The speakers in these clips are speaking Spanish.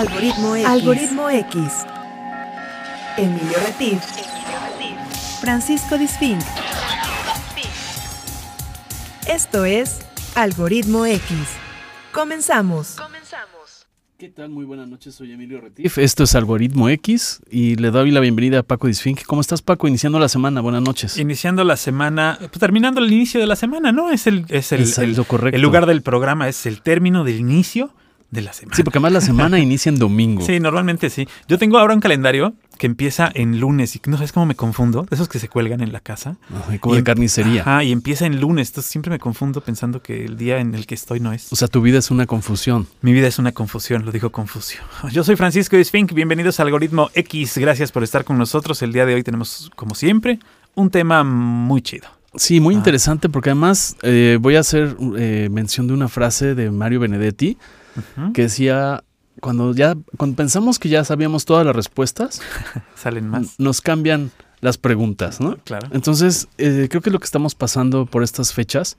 Algoritmo X. Algoritmo X. Emilio Retif. Francisco Disfink. Esto es Algoritmo X. Comenzamos. ¿Qué tal? Muy buenas noches, soy Emilio Retif. Esto es Algoritmo X y le doy la bienvenida a Paco Disfink. ¿Cómo estás, Paco? Iniciando la semana, buenas noches. Iniciando la semana, pues terminando el inicio de la semana, ¿no? Es el, es el, Es el- el- lo correcto. el lugar del programa, es el término del inicio de la semana. Sí, porque además la semana inicia en domingo. Sí, normalmente sí. Yo tengo ahora un calendario que empieza en lunes y no sabes cómo me confundo, de esos que se cuelgan en la casa. Ay, como de Y- carnicería. Ajá, y empieza en lunes, entonces siempre me confundo pensando que el día en el que estoy no es. O sea, tu vida es una confusión. Mi vida es una confusión, lo dijo Confucio. Yo soy Francisco Disfink, bienvenidos a Algoritmo X, gracias por estar con nosotros. El día de hoy tenemos, como siempre, un tema muy chido. Sí, muy Ah. interesante porque además eh, voy a hacer eh, mención de una frase de Mario Benedetti Ujú. que decía, cuando ya cuando pensamos que ya sabíamos todas las respuestas, Salen más. nos cambian las preguntas, ¿no? Claro. Entonces, eh, creo que es lo que estamos pasando por estas fechas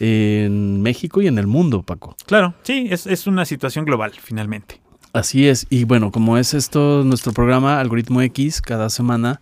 en México y en el mundo, Paco. Claro, sí, es, es una situación global, finalmente. Así es. Y bueno, como es esto nuestro programa Algoritmo X, cada semana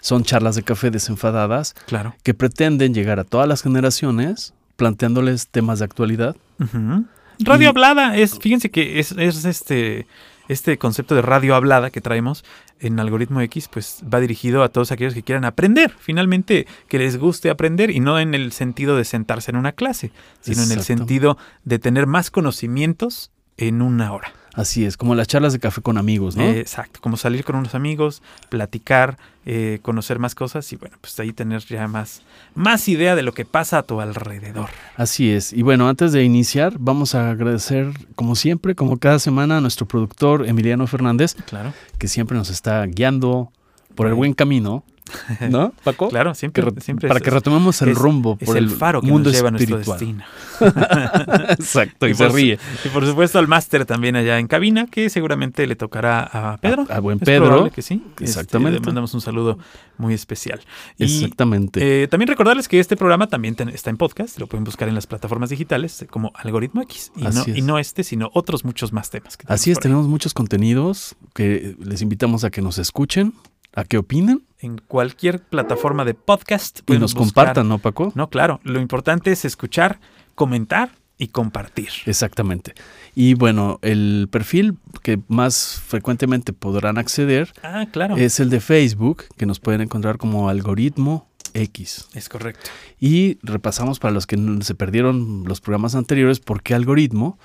son charlas de café desenfadadas Claro. que pretenden llegar a todas las generaciones planteándoles temas de actualidad. Ujú. Radio Y- hablada es, fíjense que es, es este, este concepto de radio hablada que traemos en Algoritmo X, pues va dirigido a todos aquellos que quieran aprender, finalmente que les guste aprender y no en el sentido de sentarse en una clase, sino en el sentido de tener más conocimientos en una hora. Así es, como las charlas de café con amigos, ¿no? Eh, exacto, como salir con unos amigos, platicar, eh, conocer más cosas y bueno, pues ahí tener ya más, más idea de lo que pasa a tu alrededor. Así es. Y bueno, antes de iniciar, vamos a agradecer, como siempre, como cada semana, a nuestro productor Emiliano Fernández, Claro, que siempre nos está guiando por el buen camino, ¿no, Paco? claro, Que siempre, re- siempre para es- que retomemos el es- rumbo Es por el faro que mundo nos lleva a nuestro destino. Exacto, y, Y se por ríe. Y por supuesto al máster también allá en cabina, que seguramente le tocará a Pedro. A, a buen Es Pedro. que sí. Este, Exactamente. le mandamos un saludo muy especial. Y Exactamente. eh, también recordarles que este programa también ten- está en podcast, lo pueden buscar en las plataformas digitales eh, como Algoritmo X. Y, no, Así es. y no este, sino otros muchos más temas. Que Así es, tenemos muchos contenidos que les invitamos a que nos escuchen, a que opinen En cualquier plataforma de podcast. y nos buscar- compartan, ¿no, Paco? No, claro. Lo importante es escuchar, comentar y compartir. Exactamente. Y bueno, el perfil que más frecuentemente podrán acceder Ah, claro. es el de Facebook, que nos pueden encontrar como algoritmo X. es correcto. Y repasamos para los que se perdieron los programas anteriores, ¿por qué algoritmo?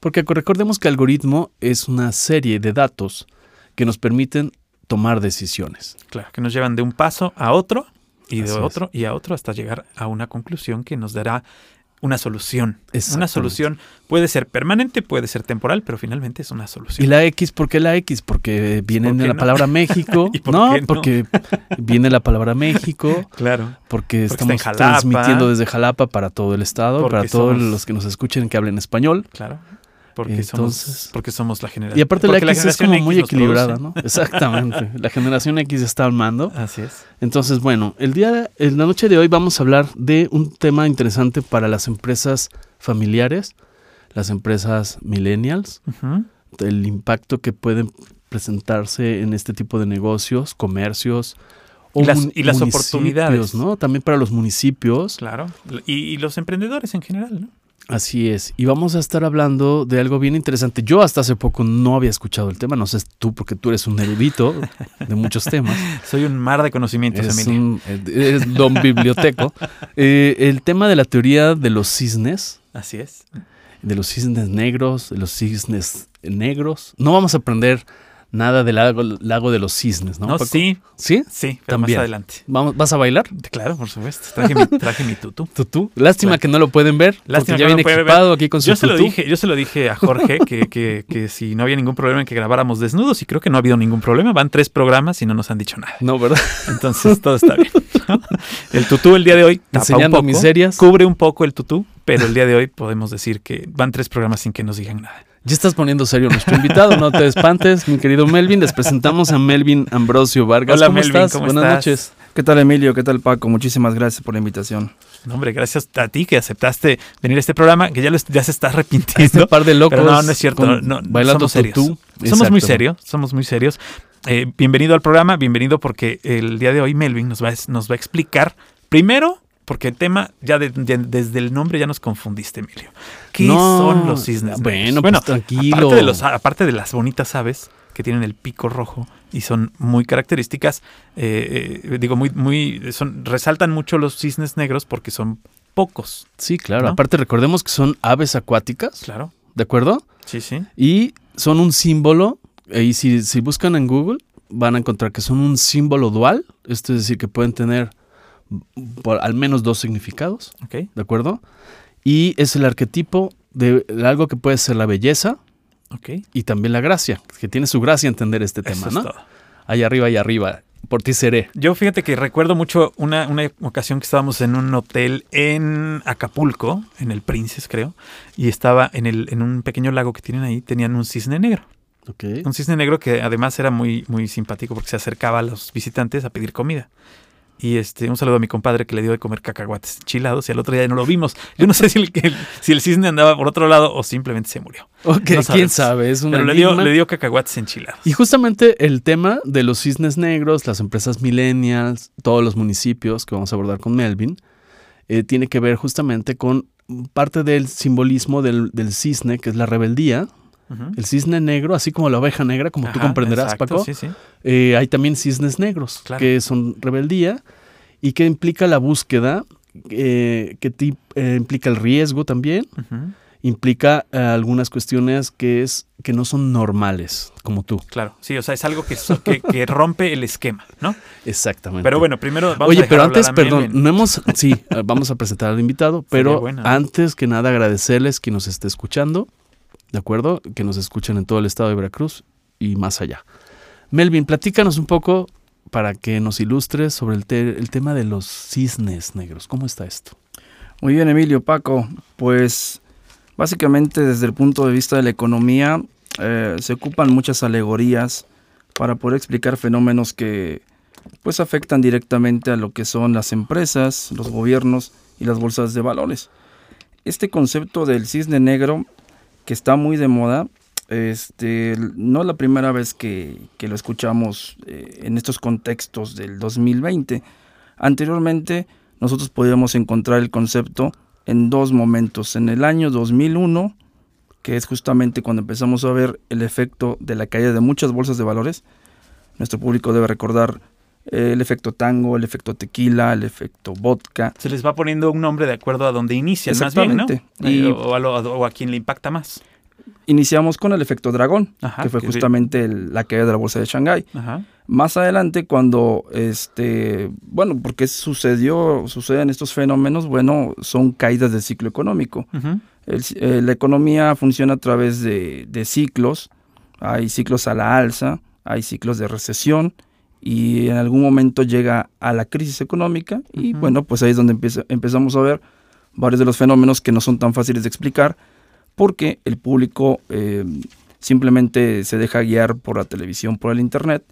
Porque recordemos que algoritmo es una serie de datos que nos permiten tomar decisiones. Claro, que nos llevan de un paso a otro y de Así es. otro y a otro hasta llegar a una conclusión que nos dará una solución. Una solución puede ser permanente, puede ser temporal, pero finalmente es una ¿Y solución. la X? ¿Por qué la X? Porque viene ¿Por de la no? palabra México. ¿Y por no, qué no? porque viene la palabra México, Claro. porque, estamos transmitiendo desde Jalapa para todo el estado, Porque para todos somos- los que nos escuchen que hablen español. Claro. Porque Entonces- somos porque somos la generación. Y aparte la X es como X muy equilibrada, produce. ¿no? Exactamente. La generación X está al mando. Así es. Entonces, bueno, el día, en la noche de hoy vamos a hablar de un tema interesante para las empresas familiares, las empresas millennials, el impacto que pueden presentarse en este tipo de negocios, comercios Y las- mun- y las oportunidades. ¿no? También para los municipios. Claro. Y, y los emprendedores en general, ¿no? Así es. Y vamos a estar hablando de algo bien interesante. Yo hasta hace poco no había escuchado el tema, no sé tú, porque tú eres un erudito de muchos temas. Soy un mar de conocimientos, Eres, Emilio. un, eres don biblioteco. Eh, el tema de la teoría de los cisnes, Así es. de los cisnes negros, de los cisnes negros. No vamos a aprender nada del lago, lago de los cisnes, ¿no? No, Paco? sí, ¿Sí? sí, pero También. más adelante. Vamos, ¿Vas a bailar? Claro, por supuesto. Traje mi, traje mi tutú. Tutú. Lástima Claro. que no lo pueden ver, Lástima porque que ya no viene ver. equipado aquí con su Yo se lo dije, yo se lo dije a Jorge que, que, que si no había ningún problema en que grabáramos desnudos y creo que no ha habido ningún problema. Van tres programas y no nos han dicho nada. No, ¿verdad? Entonces todo está bien. El tutú el día de hoy tapa Enseñando un poco, miserias. cubre un poco el tutú, pero el día de hoy podemos decir que van tres programas sin que nos digan nada. Ya estás poniendo serio nuestro invitado, no te espantes, mi querido Melvin. Les presentamos a Melvin Ambrosio Vargas. Hola, ¿Cómo Melvin, estás? ¿cómo Buenas estás? noches. ¿Qué tal Emilio? ¿Qué tal Paco? Muchísimas gracias por la invitación. No, hombre, gracias a ti que aceptaste venir a este programa, que ya, lo, ya se está arrepintiendo. Este par de locos Pero no, no es cierto, con- no, no, bailando somos serios. tutú. Somos muy serios, somos muy serios. Eh, bienvenido al programa, bienvenido porque el día de hoy Melvin nos va, a- nos va a explicar primero, porque el tema, ya, de- ya desde el nombre ya nos confundiste, Emilio. ¿Qué No, son los cisnes? bueno, negros? pues, tranquilo. Aparte de, los, aparte de las bonitas aves que tienen el pico rojo y son muy características, eh, eh, digo, muy, muy, son, resaltan mucho los cisnes negros porque son pocos. Sí, claro. ¿No? Aparte recordemos que son aves acuáticas, Claro. ¿de acuerdo? Sí, sí. Y son un símbolo, y si, si buscan en Google van a encontrar que son un símbolo dual, esto es decir, que pueden tener por al menos dos significados, Ok. ¿de acuerdo? Y es el arquetipo de algo que puede ser la belleza Ok. y también la gracia, que tiene su gracia entender este Eso tema, es ¿no? Allá arriba, allá arriba, por ti seré. Yo fíjate que recuerdo mucho una, una ocasión que estábamos en un hotel en Acapulco, en el Princes creo, y estaba en, el, en un pequeño lago que tienen ahí, tenían un cisne negro. Un cisne negro que además era muy, muy simpático porque se acercaba a los visitantes a pedir comida. Y este, un saludo a mi compadre que le dio de comer cacahuates enchilados y al otro día no lo vimos. Yo no sé si el, que- si el cisne andaba por otro lado o simplemente se murió. Ok, No quién sabe, es un Pero le dio, le dio cacahuates enchilados. Y justamente el tema de los cisnes negros, las empresas millennials, todos los municipios que vamos a abordar con Melvin, eh, tiene que ver justamente con parte del simbolismo del, del cisne, que es la rebeldía. El cisne negro, así como la oveja negra, como tú comprenderás, exacto, Paco, Sí, sí. eh, hay también cisnes negros, Claro. que son rebeldía y que implica la búsqueda, eh, que ti- eh, implica el riesgo también, implica eh, algunas cuestiones que, es, que no son normales, como tú. Claro, sí, o sea, es algo que, que, que rompe el esquema, ¿no? Exactamente. Pero bueno, primero vamos a Oye, pero antes, perdón, no hemos, sí, vamos a presentar al invitado, pero bueno. antes que nada agradecerles que nos esté escuchando, ¿de acuerdo? Que nos escuchen en todo el estado de Veracruz y más allá. Melvin, platícanos un poco para que nos ilustres sobre el tema de los cisnes negros. ¿Cómo está esto? Muy bien, Emilio, Paco. Pues básicamente desde el punto de vista de la economía eh, se ocupan muchas alegorías para poder explicar fenómenos que pues afectan directamente a lo que son las empresas, los gobiernos y las bolsas de valores. Este concepto del cisne negro que está muy de moda, este, no la primera vez que, que lo escuchamos eh, en estos contextos del 2020. Anteriormente nosotros podíamos encontrar el concepto en dos momentos. En el año 2001, que es justamente cuando empezamos a ver el efecto de la caída de muchas bolsas de valores. Nuestro público debe recordar el efecto tango, el efecto tequila, el efecto vodka. Se les va poniendo un nombre de acuerdo a donde inician, más bien, ¿no? Exactamente. Eh, Y- o, a lo- o a quien le impacta más. Iniciamos con el efecto dragón, Ajá, que fue que- justamente el- la caída de la bolsa de Shanghái. Ajá. Más adelante, cuando, este, bueno, porque sucedió, suceden estos fenómenos, bueno, son caídas del ciclo económico. El eh, la economía funciona a través de, de ciclos. Hay ciclos a la alza, hay ciclos de recesión y en algún momento llega a la crisis económica y bueno, pues ahí es donde empieza- empezamos a ver varios de los fenómenos que no son tan fáciles de explicar porque el público eh, simplemente se deja guiar por la televisión, por el internet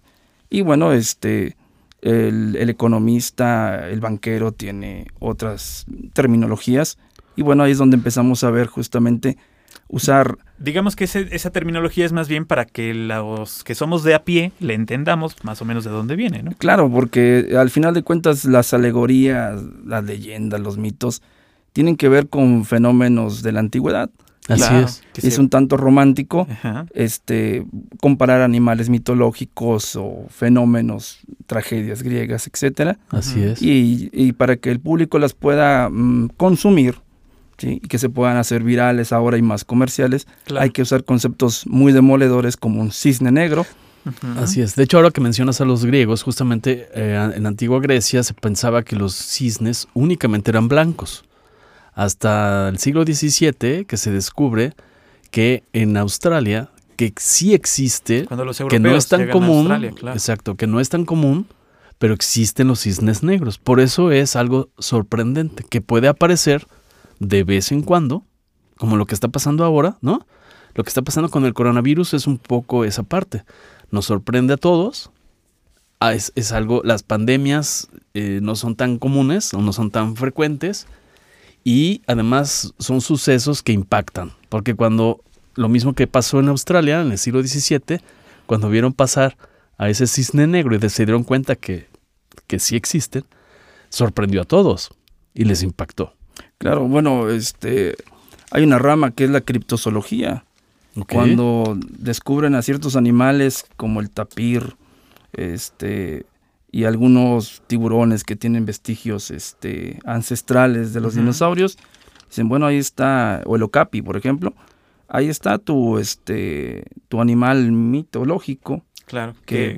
y bueno, este el, el economista, el banquero tiene otras terminologías y bueno, ahí es donde empezamos a ver justamente usar Digamos que ese- esa terminología es más bien para que los que somos de a pie le entendamos más o menos de dónde viene, ¿no? Claro, porque al final de cuentas las alegorías, las leyendas, los mitos, tienen que ver con fenómenos de la antigüedad. Así Claro, es. que es un tanto romántico Ajá. este, comparar animales mitológicos o fenómenos, tragedias griegas, etcétera, Así es. y, y para que el público las pueda mm, consumir ¿sí? y que se puedan hacer virales ahora y más comerciales, Claro. hay que usar conceptos muy demoledores como un cisne negro. Así es. De hecho, ahora que mencionas a los griegos, justamente eh, en antigua Grecia se pensaba que los cisnes únicamente eran blancos. Hasta el siglo XVII que se descubre que en Australia, que sí existe, que no es tan común, claro. exacto, que no es tan común, pero existen los cisnes negros. Por eso es algo sorprendente, que puede aparecer de vez en cuando, como lo que está pasando ahora, ¿no? Lo que está pasando con el coronavirus es un poco esa parte. Nos sorprende a todos. Ah, es, algo, las pandemias eh, no son tan comunes o no son tan frecuentes y además son sucesos que impactan, porque cuando lo mismo que pasó en Australia en el siglo XVII, cuando vieron pasar a ese cisne negro y se dieron cuenta que, que sí existen, sorprendió a todos y les impactó. Claro, bueno, este, hay una rama que es la criptozoología. Cuando descubren a ciertos animales como el tapir, este, y algunos tiburones que tienen vestigios este, ancestrales de los dinosaurios, dicen, bueno, ahí está, o el okapi, por ejemplo, ahí está tu, este, tu animal mitológico Claro, que,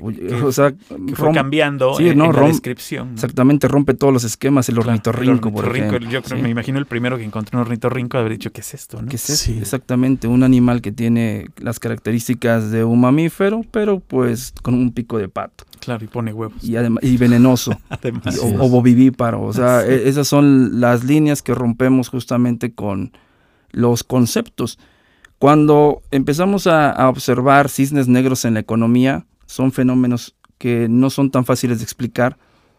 fue cambiando en, la descripción. Exactamente, rompe todos los esquemas, el ornitorrinco, por ejemplo. Yo creo, me imagino el primero que encontró un ornitorrinco haber dicho, ¿qué es esto? ¿no? ¿Qué es Exactamente, un animal que tiene las características de un mamífero, pero pues con un pico de pato. Claro, y pone huevos. Y, y venenoso. además. o, o, bovivíparo. O sea, e, esas son las líneas que rompemos justamente con los conceptos. Cuando empezamos a, observar cisnes negros en la economía, son fenómenos que no son tan fáciles de explicar,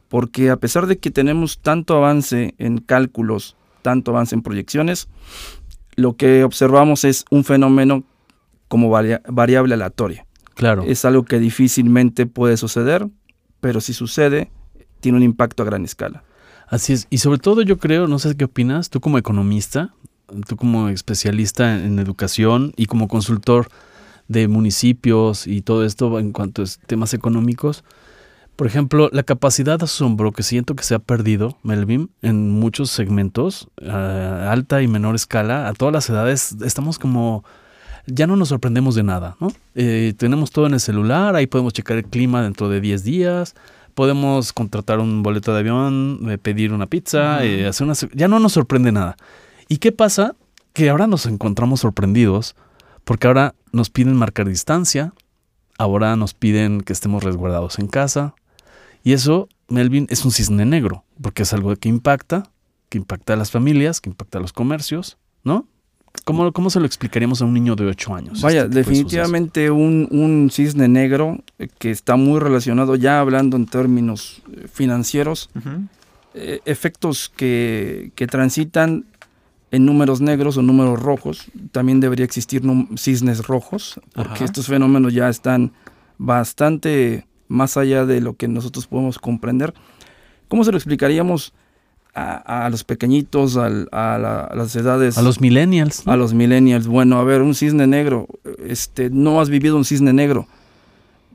porque a pesar de que tenemos tanto avance en cálculos, tanto avance en proyecciones, lo que observamos es un fenómeno como variable aleatoria. Claro. Es algo que difícilmente puede suceder, pero si sucede, tiene un impacto a gran escala. Así es. Y sobre todo yo creo, no sé qué opinas, tú como economista, tú como especialista en educación y como consultor de municipios y todo esto en cuanto a temas económicos, por ejemplo, la capacidad de asombro que siento que se ha perdido, Melvin, en muchos segmentos, a alta y menor escala, a todas las edades, estamos como, ya no nos sorprendemos de nada, ¿no? Eh, tenemos todo en el celular, ahí podemos checar el clima dentro de 10 días, podemos contratar un boleto de avión, eh, pedir una pizza, eh, hacer una... Ya no nos sorprende nada. ¿Y qué pasa? Que ahora nos encontramos sorprendidos porque ahora nos piden marcar distancia, ahora nos piden que estemos resguardados en casa. Y eso, Melvin, es un cisne negro, porque es algo que impacta, que impacta a las familias, que impacta a los comercios, ¿no? ¿Cómo, cómo se lo explicaríamos a un niño de 8 años? Vaya, este definitivamente un, un, cisne negro que está muy relacionado, ya hablando en términos eh, financieros, eh, efectos que, que transitan en números negros o números rojos. También debería existir cisnes rojos, porque estos fenómenos ya están bastante más allá de lo que nosotros podemos comprender. ¿Cómo se lo explicaríamos a, los pequeñitos, a, las edades? A los millennials. A los millennials. Bueno, a ver, un cisne negro. Este, no has vivido un cisne negro,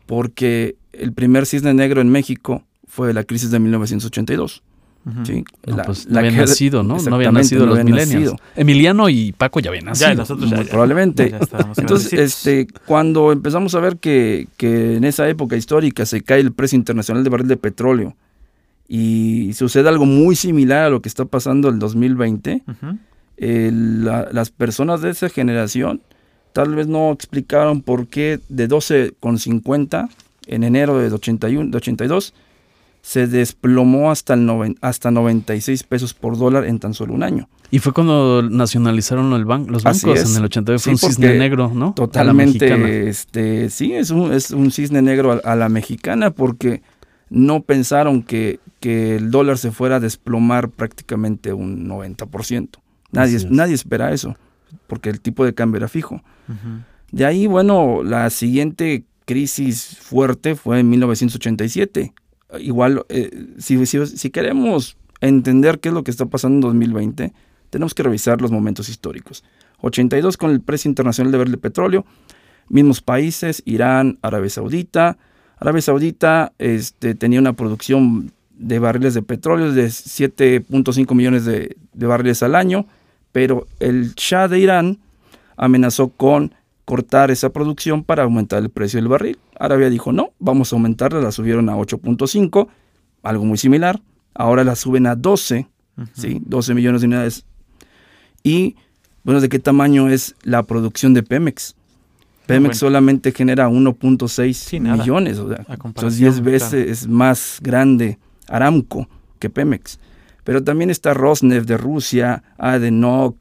porque el primer cisne negro en México fue la crisis de 1982. ¿Sí? Pues, no habían nacido, ¿no? No habían nacido los milenios. Emiliano y Paco ya habían nacido. Ya, nosotros ya, probablemente. Entonces, este, cuando empezamos a ver que, que, en esa época histórica se cae el precio internacional de barril de petróleo y sucede algo muy similar a lo que está pasando el 2020, las personas de esa generación tal vez no explicaron por qué de 12,50 en enero de, 81, de 82 se desplomó hasta, el hasta 96 pesos por dólar en tan solo un año. Y fue cuando nacionalizaron el los bancos en el 82, fue un cisne negro, ¿no? Totalmente, este, sí, es un, es un cisne negro a, la mexicana porque no pensaron que, que, el dólar se fuera a desplomar prácticamente un 90%. Nadie, nadie espera eso, porque el tipo de cambio era fijo. De ahí, bueno, la siguiente crisis fuerte fue en 1987 igual, eh, si, si, queremos entender qué es lo que está pasando en 2020, tenemos que revisar los momentos históricos. 82 con el precio internacional de barril de petróleo, mismos países, Irán, Arabia Saudita. Arabia Saudita este, tenía una producción de barriles de petróleo de 7.5 millones de, de barriles al año, pero el Shah de Irán amenazó con cortar esa producción para aumentar el precio del barril. Arabia dijo, no, vamos a aumentarla, la subieron a 8.5, algo muy similar. Ahora la suben a 12, ¿sí? 12 millones de unidades. Y, bueno, ¿de qué tamaño es la producción de Pemex? Pemex solamente genera 1.6 millones, o sea, entonces 10 veces más grande Aramco que Pemex. Pero también está Rosneft de Rusia, Adenok,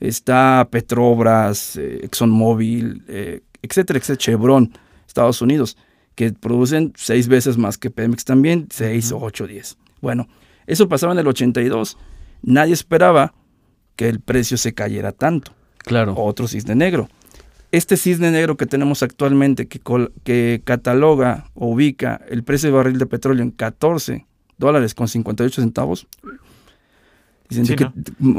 está Petrobras, eh, ExxonMobil, eh, etcétera, etcétera, Chevron, Estados Unidos, que producen seis veces más que Pemex también, seis, ocho, diez. Bueno, eso pasaba en el 82. Nadie esperaba que el precio se cayera tanto. Claro. Otro cisne negro. este cisne negro que tenemos actualmente, que, que cataloga o ubica el precio de barril de petróleo en 14 dólares con 58 centavos, dicen que,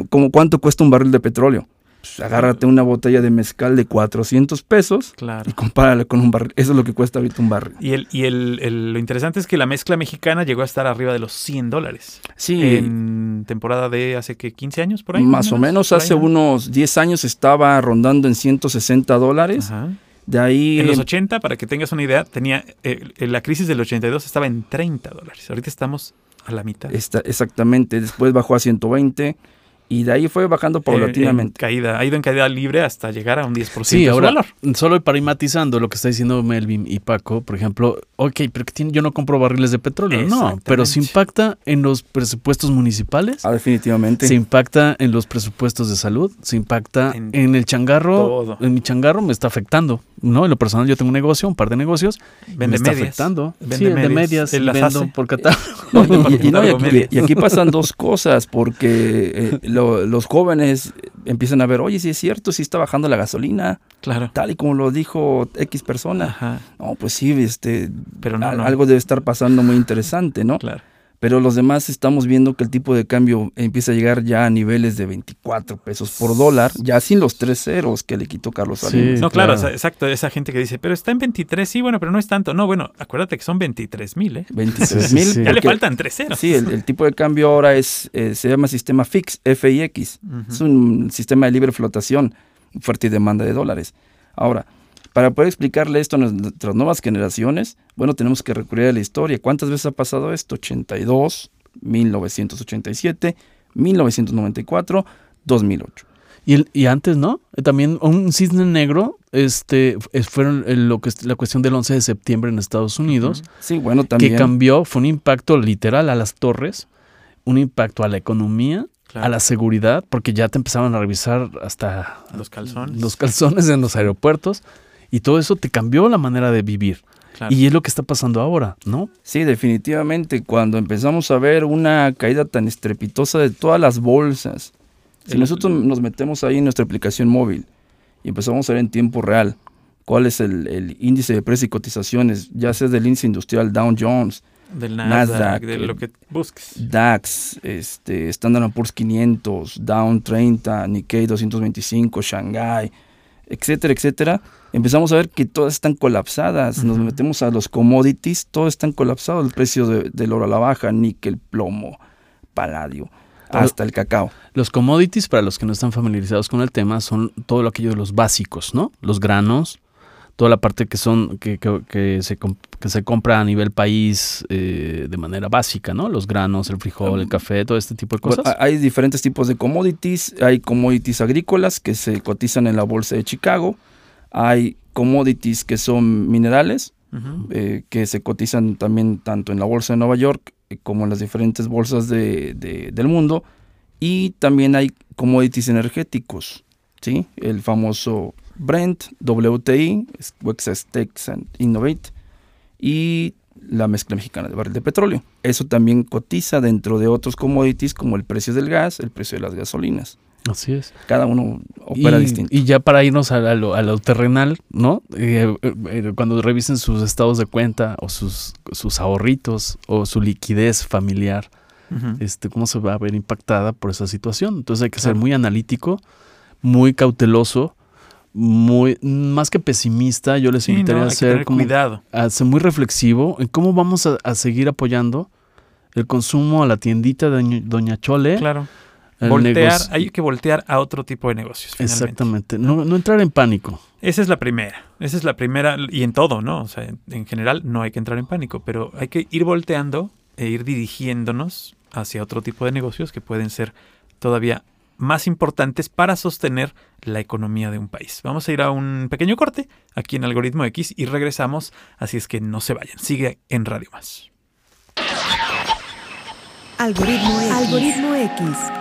como cuánto cuesta un barril de petróleo pues, agárrate una botella de mezcal de 400 pesos y compárala con un barril. Eso es lo que cuesta ahorita un barril. Y, el, y el, lo interesante es que la mezcla mexicana llegó a estar arriba de los 100 dólares. Sí. En temporada de hace que 15 años por ahí. Más o menos, hace unos 10 años estaba rondando en 160 dólares. De ahí. En los 80, para que tengas una idea, tenía eh, la crisis del 82 estaba en 30 dólares. Ahorita estamos a la mitad. Está, exactamente. Después bajó a 120 y de ahí fue bajando eh, paulatinamente. caída, ha ido en caída libre hasta llegar a un 10% sí, ahora, valor. Solo para matizando lo que está diciendo Melvin y Paco, por ejemplo, ok, pero yo no compro barriles de petróleo. No, pero se impacta en los presupuestos municipales. Ah, definitivamente. Se impacta en los presupuestos de salud, se impacta en, el changarro. En mi changarro me está afecando. ¿No? En lo personal yo tengo un negocio, un par de negocios. Vende me está afectando. Vende sí, medias. de medias. Él vendo por catálogo. y, aquí, pasan dos cosas, porque eh, los jóvenes empiezan a ver, oye, si es cierto, si está bajando la gasolina. Claro. Tal y como lo dijo X persona. Ajá. No, pues sí, este, Pero algo debe estar pasando muy interesante, ¿no? Claro pero los demás estamos viendo que el tipo de cambio empieza a llegar ya a niveles de 24 pesos por dólar, ya sin los tres ceros que le quitó Carlos Salinas. no, claro, exacto, esa gente que dice, pero está en 23, sí, bueno, pero no es tanto. No, bueno, acuérdate que son 23 mil, ¿eh? 23 mil. ya le faltan tres ceros. Sí, el, tipo de cambio ahora es eh, se llama sistema FIX, FIX. Es un sistema de libre flotación, fuerte y demanda de dólares. Ahora, para poder explicarle esto a nuestras nuevas generaciones, bueno, tenemos que recurrir a la historia. ¿Cuántas veces ha pasado esto? 82, 1987, 1994, 2008. Y, y antes, ¿no? Eh, también un cisne negro, este, fueron lo que la cuestión del 11 de septiembre en Estados Unidos. Sí, bueno, también. Que cambió, fue un impacto literal a las torres, un impacto a la economía, a la seguridad, porque ya te empezaban a revisar hasta los calzones. Los calzones en los aeropuertos. Y todo eso te cambió la manera de vivir. Y es lo que está pasando ahora, ¿no? Sí, definitivamente. Cuando empezamos a ver una caída tan estrepitosa de todas las bolsas, si nosotros nos metemos ahí en nuestra aplicación móvil y empezamos a ver en tiempo real cuál es el, índice de precios y cotizaciones, ya sea del índice industrial Dow Jones, del Nasdaq, de lo que busques. DAX, este, Standard Poor's 500, Down 30, Nikkei 225, Shanghai, etcétera, etcétera, empezamos a ver que todas están colapsadas. Nos metemos a los commodities, todo están colapsados. El precio del oro a la baja, níquel, plomo, paladio, hasta el cacao. Los commodities, para los que no están familiarizados con el tema, son todo aquello de los básicos, ¿no? Los granos, toda la parte que son que, que, se, que se compra a nivel país eh, de manera básica, ¿no? Los granos, el frijol, el café, todo este tipo de cosas. hay diferentes tipos de commodities. Hay commodities agrícolas que se cotizan en la bolsa de Chicago hay commodities que son minerales, eh, que se cotizan también tanto en la bolsa de Nueva York eh, como en las diferentes bolsas de, del mundo. Y también hay commodities energéticos, ¿sí? El famoso Brent, WTI, West Texas Innovate, y la mezcla mexicana de barril de petróleo. Eso también cotiza dentro de otros commodities como el precio del gas, el precio de las gasolinas. Así es. Cada uno opera distinto. Y ya para irnos a, lo, terrenal, ¿no? Eh, eh, cuando revisen sus estados de cuenta o sus, sus ahorritos o su liquidez familiar, este, cómo se va a ver impactada por esa situación. Entonces hay que ser muy analítico, muy cauteloso, muy más que pesimista. Yo les invitaría a ser cuidado. a ser muy reflexivo en cómo vamos a, a seguir apoyando el consumo a la tiendita de Doña Chole. Claro voltear, hay que voltear a otro tipo de negocios. Exactamente, no, entrar en pánico. Esa es la primera, esa es la primera, y en todo, ¿no? O sea, en, general no hay que entrar en pánico, pero hay que ir volteando e ir dirigiéndonos hacia otro tipo de negocios que pueden ser todavía más importantes para sostener la economía de un país. Vamos a ir a un pequeño corte aquí en Algoritmo X y regresamos, así es que no se vayan, sigue en Radio Más. Algoritmo Algoritmo X.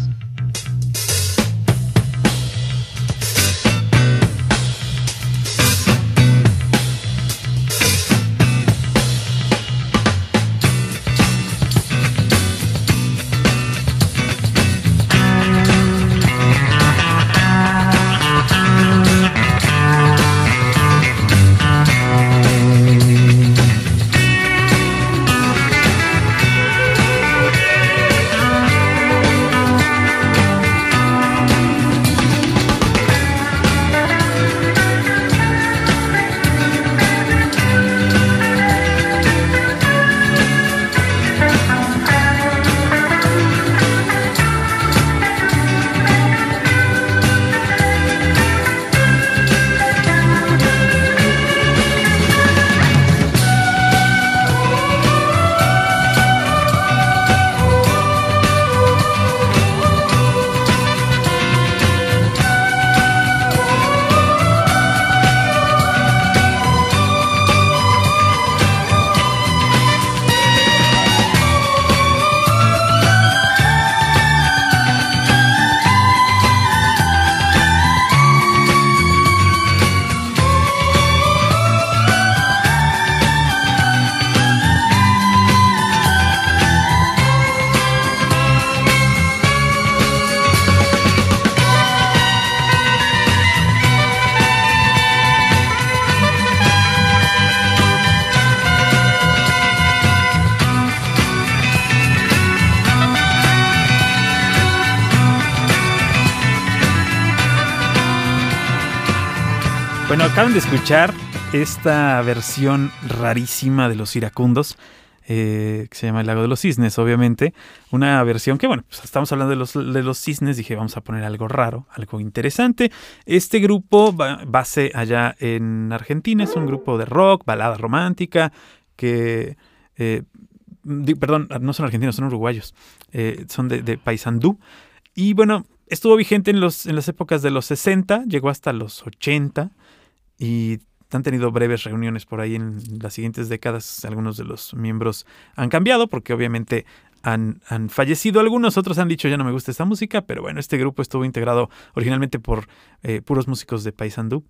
Acaban de escuchar esta versión rarísima de los iracundos, eh, que se llama El lago de los cisnes, obviamente. Una versión que, bueno, pues estamos hablando de los, de los cisnes, dije, vamos a poner algo raro, algo interesante. Este grupo, ba- base allá en Argentina, es un grupo de rock, balada romántica, que... eh, perdón, no son argentinos, son uruguayos, eh, son de, de Paysandú. Y bueno, estuvo vigente en, los, en las épocas de los 60, llegó hasta los 80 y han tenido breves reuniones por ahí en las siguientes décadas. Algunos de los miembros han cambiado porque obviamente han, han fallecido. Algunos otros han dicho ya no me gusta esta música, pero bueno, este grupo estuvo integrado originalmente por eh, puros músicos de Paysandú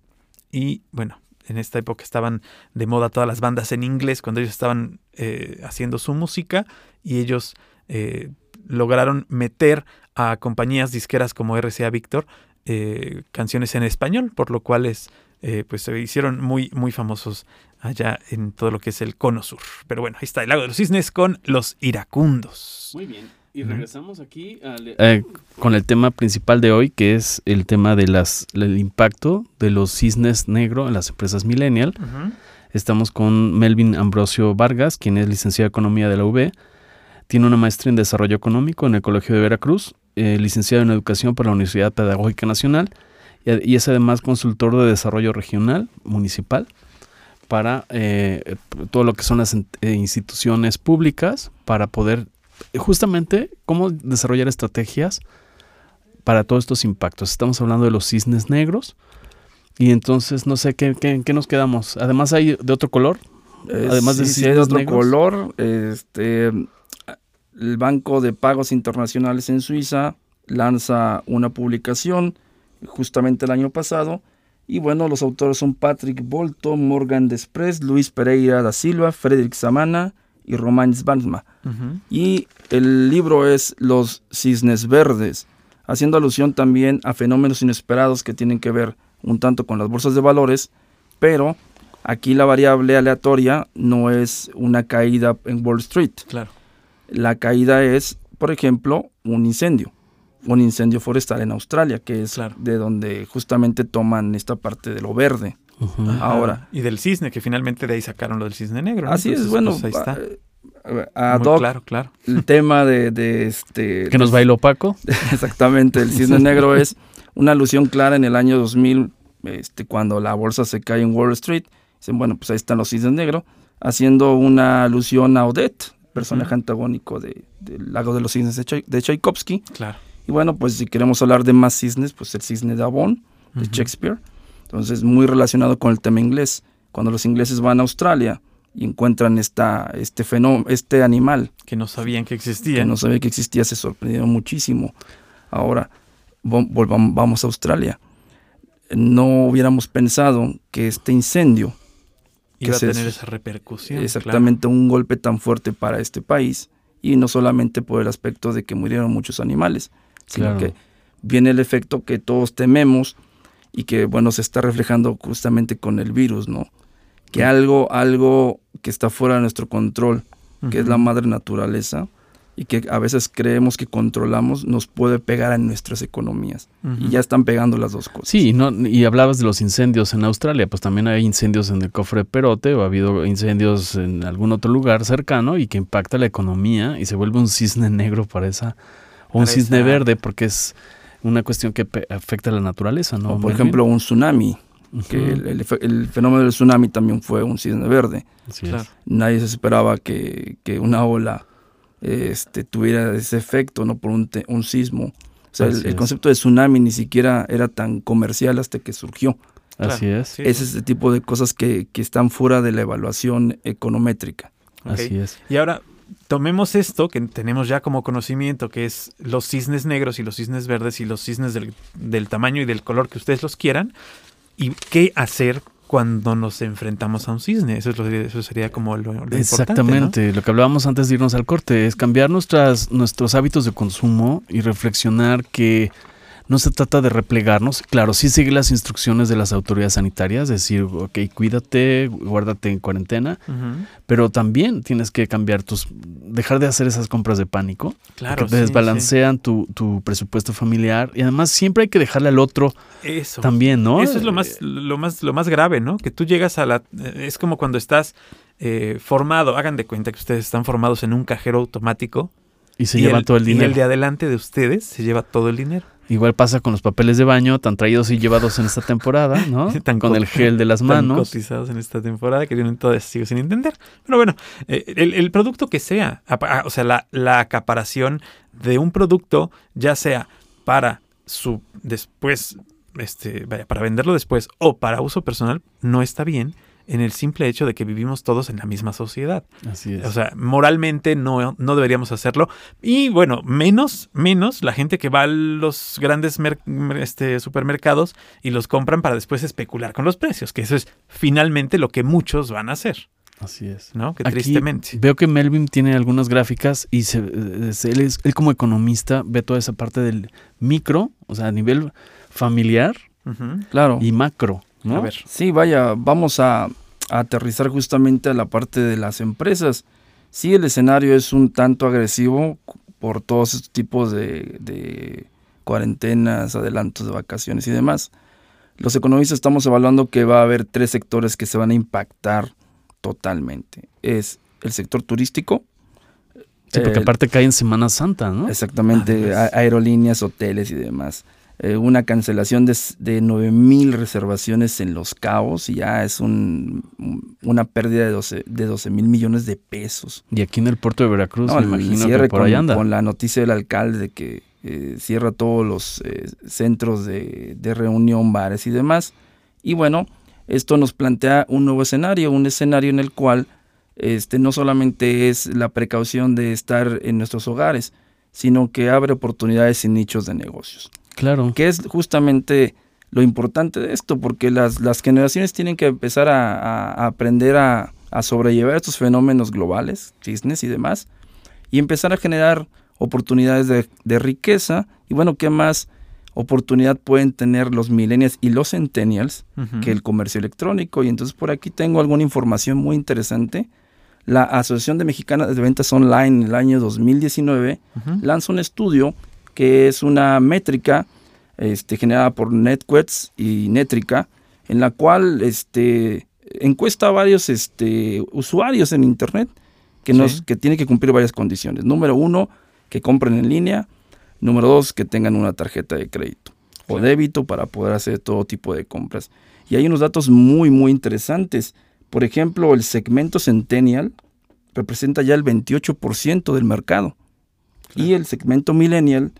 y bueno. En esta época estaban de moda todas las bandas en inglés cuando ellos estaban eh, haciendo su música y ellos eh, lograron meter a compañías disqueras como RCA Victor eh, canciones en español, por lo cual es, eh, pues se hicieron muy, muy famosos allá en todo lo que es el cono sur. Pero bueno, ahí está el lago de los cisnes con los iracundos. Muy bien. Y regresamos aquí al- eh, con el tema principal de hoy, que es el tema de las el impacto de los cisnes negro en las empresas millennial. Estamos con Melvin Ambrosio Vargas, quien es licenciado en Economía de la UB. Tiene una maestría en Desarrollo Económico en el Colegio de Veracruz, eh, licenciado en Educación por la Universidad Pedagógica Nacional y, es además consultor de Desarrollo Regional Municipal para eh, todo lo que son las eh, instituciones públicas para poder eh, justamente cómo desarrollar estrategias para todos estos impactos. Estamos hablando de los cisnes negros y entonces no sé qué, qué, qué nos quedamos. Además hay de otro color. Eh, Además de sí hay de cisnes otro negros. color, este, el Banco de Pagos Internacionales en Suiza lanza una publicación justamente el año pasado y bueno, los autores son Patrick Bolto, Morgan Desprez, Luis Pereira da Silva, Frederick Samana y Romain Svansma. Ujú. Y el libro es Los Cisnes Verdes, haciendo alusión también a fenómenos inesperados que tienen que ver un tanto con las bolsas de valores, pero aquí la variable aleatoria no es una caída en Wall Street. Claro. La caída es, por ejemplo, un incendio, un incendio forestal en Australia, que es Claro. de donde justamente toman esta parte de lo verde. Ahora. Y del cisne, que finalmente de ahí sacaron lo del cisne negro. ¿no? Así es, bueno, pues, ahí está. hoc, claro, claro. el tema de, de este... Que nos bailó Paco. Exactamente, el cisne negro es una alusión clara en el año 2000, este, cuando la bolsa se cae en Wall Street. Dicen, bueno, pues ahí están los cisnes negros, haciendo una alusión a Odette, personaje Ujú. antagónico de, del lago de los cisnes de, Chai- de Tchaikovsky. Claro. Y bueno, pues si queremos hablar de más cisnes, pues el cisne de Avon, de. Shakespeare. Entonces, muy relacionado con el tema inglés. Cuando los ingleses van a Australia y encuentran esta, este fenómeno, este animal Que no sabían que existía. que no sabía que existía, se sorprendieron muchísimo. Ahora, vo- volvamos, vamos a Australia. No hubiéramos pensado que este incendio, Iba a que tener esa repercusión. exactamente un golpe tan fuerte para este país, y no solamente por el aspecto de que murieron muchos animales, sino Claro. que viene el efecto que todos tememos y que, bueno, se está reflejando justamente con el virus, ¿no? Que algo, algo que está fuera de nuestro control, que es la madre naturaleza, y que a veces creemos que controlamos, nos puede pegar en nuestras economías. Y ya están pegando las dos cosas. Sí, y no, y hablabas de los incendios en Australia, pues también hay incendios en el cofre de Perote o ha habido incendios en algún otro lugar cercano y que impacta la economía y se vuelve un cisne negro para esa, o un cisne esa- verde porque es una cuestión que afecta a la naturaleza, ¿no? O, por ejemplo, un tsunami, que el, el efe- el fenómeno del tsunami también fue un cisne verde. Así es. Claro. Nadie se esperaba que, que una ola este, tuviera ese efecto, ¿no? Por un, te- un sismo. O sea, el, es. concepto de tsunami ni siquiera era tan comercial hasta que surgió. Claro. Así es. Sí, Es sí. ese tipo de cosas que, que están fuera de la evaluación econométrica. Así es. Y ahora tomemos esto que tenemos ya como conocimiento, que es los cisnes negros y los cisnes verdes y los cisnes del, del tamaño y del color que ustedes los quieran. ¿Y qué hacer cuando nos enfrentamos a un cisne? Eso, es sería como lo, lo. Exactamente, lo que hablábamos antes de irnos al corte es cambiar nuestras, nuestros hábitos de consumo y reflexionar que no se trata de replegarnos, claro, sí seguir las instrucciones de las autoridades sanitarias, decir, ok, cuídate, guárdate en cuarentena, pero también tienes que cambiar tus, dejar de hacer esas compras de pánico, Claro. que sí, desbalancean Tu, tu presupuesto familiar y además siempre hay que dejarle al otro. Eso. también, ¿no? Eso es lo más, lo más, lo más grave, ¿no? Que tú llegas a la. eh, Es como cuando estás eh, formado. Hagan de cuenta que ustedes están formados en un cajero automático. Y se y llevan todo el Y dinero. el de adelante de ustedes se lleva todo el dinero. Igual pasa con los papeles de baño tan traídos y llevados en esta temporada, ¿no? Tan con co- el gel de las Tan manos. cotizados en esta temporada que yo todavía sigo sin entender. Pero bueno, eh, el, el producto que sea, ah, o sea, la, la acaparación de un producto, ya sea para su después, este, vaya, para venderlo después o para uso personal, no está bien en el simple hecho de que vivimos todos en la misma sociedad. Así es. O sea, moralmente no, no deberíamos hacerlo. Y bueno, menos, menos la gente que va a los grandes este, supermercados y los compran para después especular con los precios, que eso es finalmente lo que muchos van a hacer, Así es. ¿no? Que Aquí tristemente. Veo que Melvin tiene algunas gráficas y se, él, es- él como economista ve toda esa parte del micro, o sea, a nivel familiar. Claro. y macro, ¿no? A ver. Sí, vaya, vamos a, a aterrizar justamente a la parte de las empresas. Sí, el escenario es un tanto agresivo por todos estos tipos de, de cuarentenas, adelantos de vacaciones y demás. Los economistas estamos evaluando que va a haber tres sectores que se van a impactar totalmente. Es el sector turístico. Sí, porque aparte cae en Semana Santa, ¿no? Exactamente, Ah, a- aerolíneas, hoteles y demás. Eh, una cancelación de, de 9.000 reservaciones en Los Cabos y ya es un, un- una pérdida de 12 de 12 mil millones de pesos. Y aquí en el puerto de Veracruz, No, me el imagino que por con, ahí anda. con la noticia del alcalde de que eh, cierra todos los eh, centros de, de reunión, bares y demás. Y bueno, esto nos plantea un nuevo escenario, un escenario en el cual este, no solamente es la precaución de estar en nuestros hogares, sino que abre oportunidades y nichos de negocios. Claro. Que es justamente lo importante de esto, porque las, las generaciones tienen que empezar a, aprender a, a sobrellevar estos fenómenos globales, chisnes y demás, y empezar a generar oportunidades de, de riqueza. Y bueno, ¿qué más oportunidad pueden tener los millennials y los centennials que el comercio electrónico? Y entonces por aquí tengo alguna información muy interesante. La Asociación de Mexicanas de Ventas Online en el año 2019 Ujú. lanza un estudio que es una métrica este, generada por NetQuets y Netrica, en la cual este, encuesta a varios este, usuarios en Internet que, nos, Sí. que tienen que cumplir varias condiciones. Número uno, que compren en línea. Número dos, que tengan una tarjeta de crédito o débito para poder hacer todo tipo de compras. Y hay unos datos muy, muy interesantes. Por ejemplo, el segmento Centennial representa ya el 28% del mercado. Y el segmento Millennial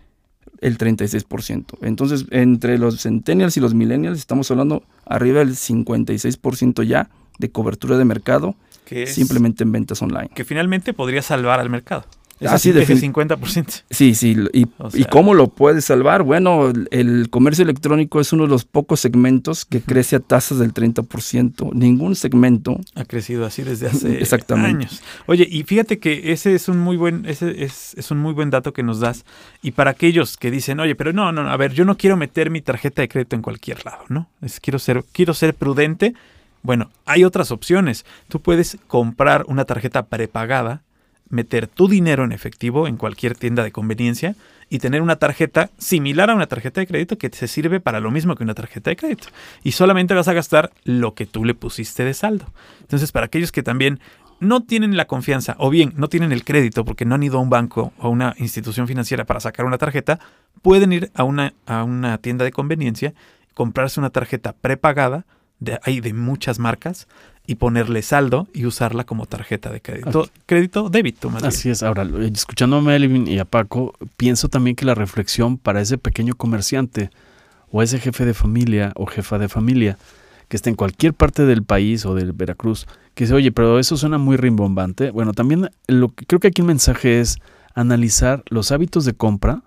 el 36%. Entonces, entre los centennials y los millennials estamos hablando arriba del 56% ya de cobertura de mercado Que simplemente en ventas online. Que finalmente podría salvar al mercado. Ese, Así defin- 50%. Sí, sí. ¿Y, O ¿y cómo lo puedes salvar? Bueno, el, el comercio electrónico es uno de los pocos segmentos que crece a tasas del 30%. Ningún segmento. Ha crecido así desde hace Exactamente. años. Oye, y fíjate que ese es un muy buen, ese es, es un muy buen dato que nos das. Y para aquellos que dicen, oye, pero no, no, a ver, yo no quiero meter mi tarjeta de crédito en cualquier lado, ¿no? Es, quiero ser, quiero ser prudente. Bueno, hay otras opciones. Tú puedes comprar una tarjeta prepagada, meter tu dinero en efectivo en cualquier tienda de conveniencia y tener una tarjeta similar a una tarjeta de crédito que se sirve para lo mismo que una tarjeta de crédito. Y solamente vas a gastar lo que tú le pusiste de saldo. Entonces, para aquellos que también no tienen la confianza o bien no tienen el crédito porque no han ido a un banco o a una institución financiera para sacar una tarjeta, pueden ir a una, a una tienda de conveniencia, comprarse una tarjeta prepagada, de, hay de muchas marcas, y ponerle saldo y usarla como tarjeta de crédito. Crédito débito, más Así es. Ahora, escuchando a Melvin y a Paco, pienso también que la reflexión para ese pequeño comerciante o ese jefe de familia o jefa de familia que está en cualquier parte del país o del Veracruz, que dice, oye, pero eso suena muy rimbombante. Bueno, también lo que creo que aquí el mensaje es analizar los hábitos de compra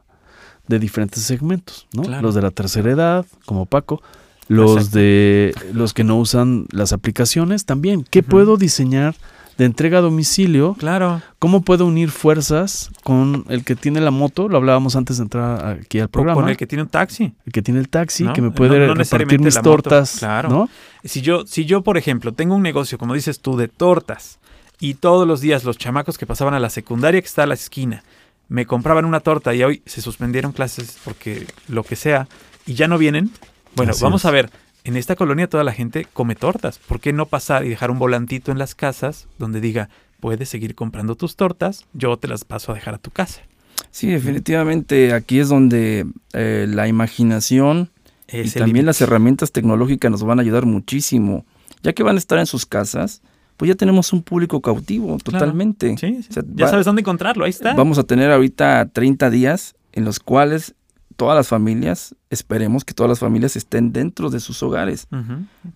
de diferentes segmentos, ¿no? Claro. Los de la tercera edad, como Paco, los de los que no usan las aplicacionas también. ¿Qué puedo diseñar de entrega a domicilio Claro. ¿Cómo puedo unir fuerzas con el que tiene la moto? Lo hablábamos antes de entrar aquí al O programa. con el que tiene un taxi. el que tiene el taxi, ¿no? que me No- puede no repartir necesariamente mis tortas, claro. ¿no? Si yo, si yo, por ejemplo, tengo un negocio, como dices tú, de tortas, y todos los días los chamacos que pasaban a la secundaria que está a la esquina me compraban una torta y hoy se suspendieron clases porque lo que sea y ya no vienen, bueno, Así vamos es. a ver, en esta colonia toda la gente come tortas. ¿Por qué no pasar y dejar un volantito en las casas donde diga, puedes seguir comprando tus tortas, yo te las paso a dejar a tu casa? Sí, definitivamente aquí es donde eh, la imaginación y Es también las herramientas tecnológicas nos van a ayudar muchísimo. Ya que van a estar en sus casas, pues ya tenemos un público cautivo totalmente. Sí, sí. O sea, ya va- sabes dónde encontrarlo, ahí está. Vamos a tener ahorita 30 días en los cuales todas las familias, esperemos que todas las familias estén dentro de sus hogares.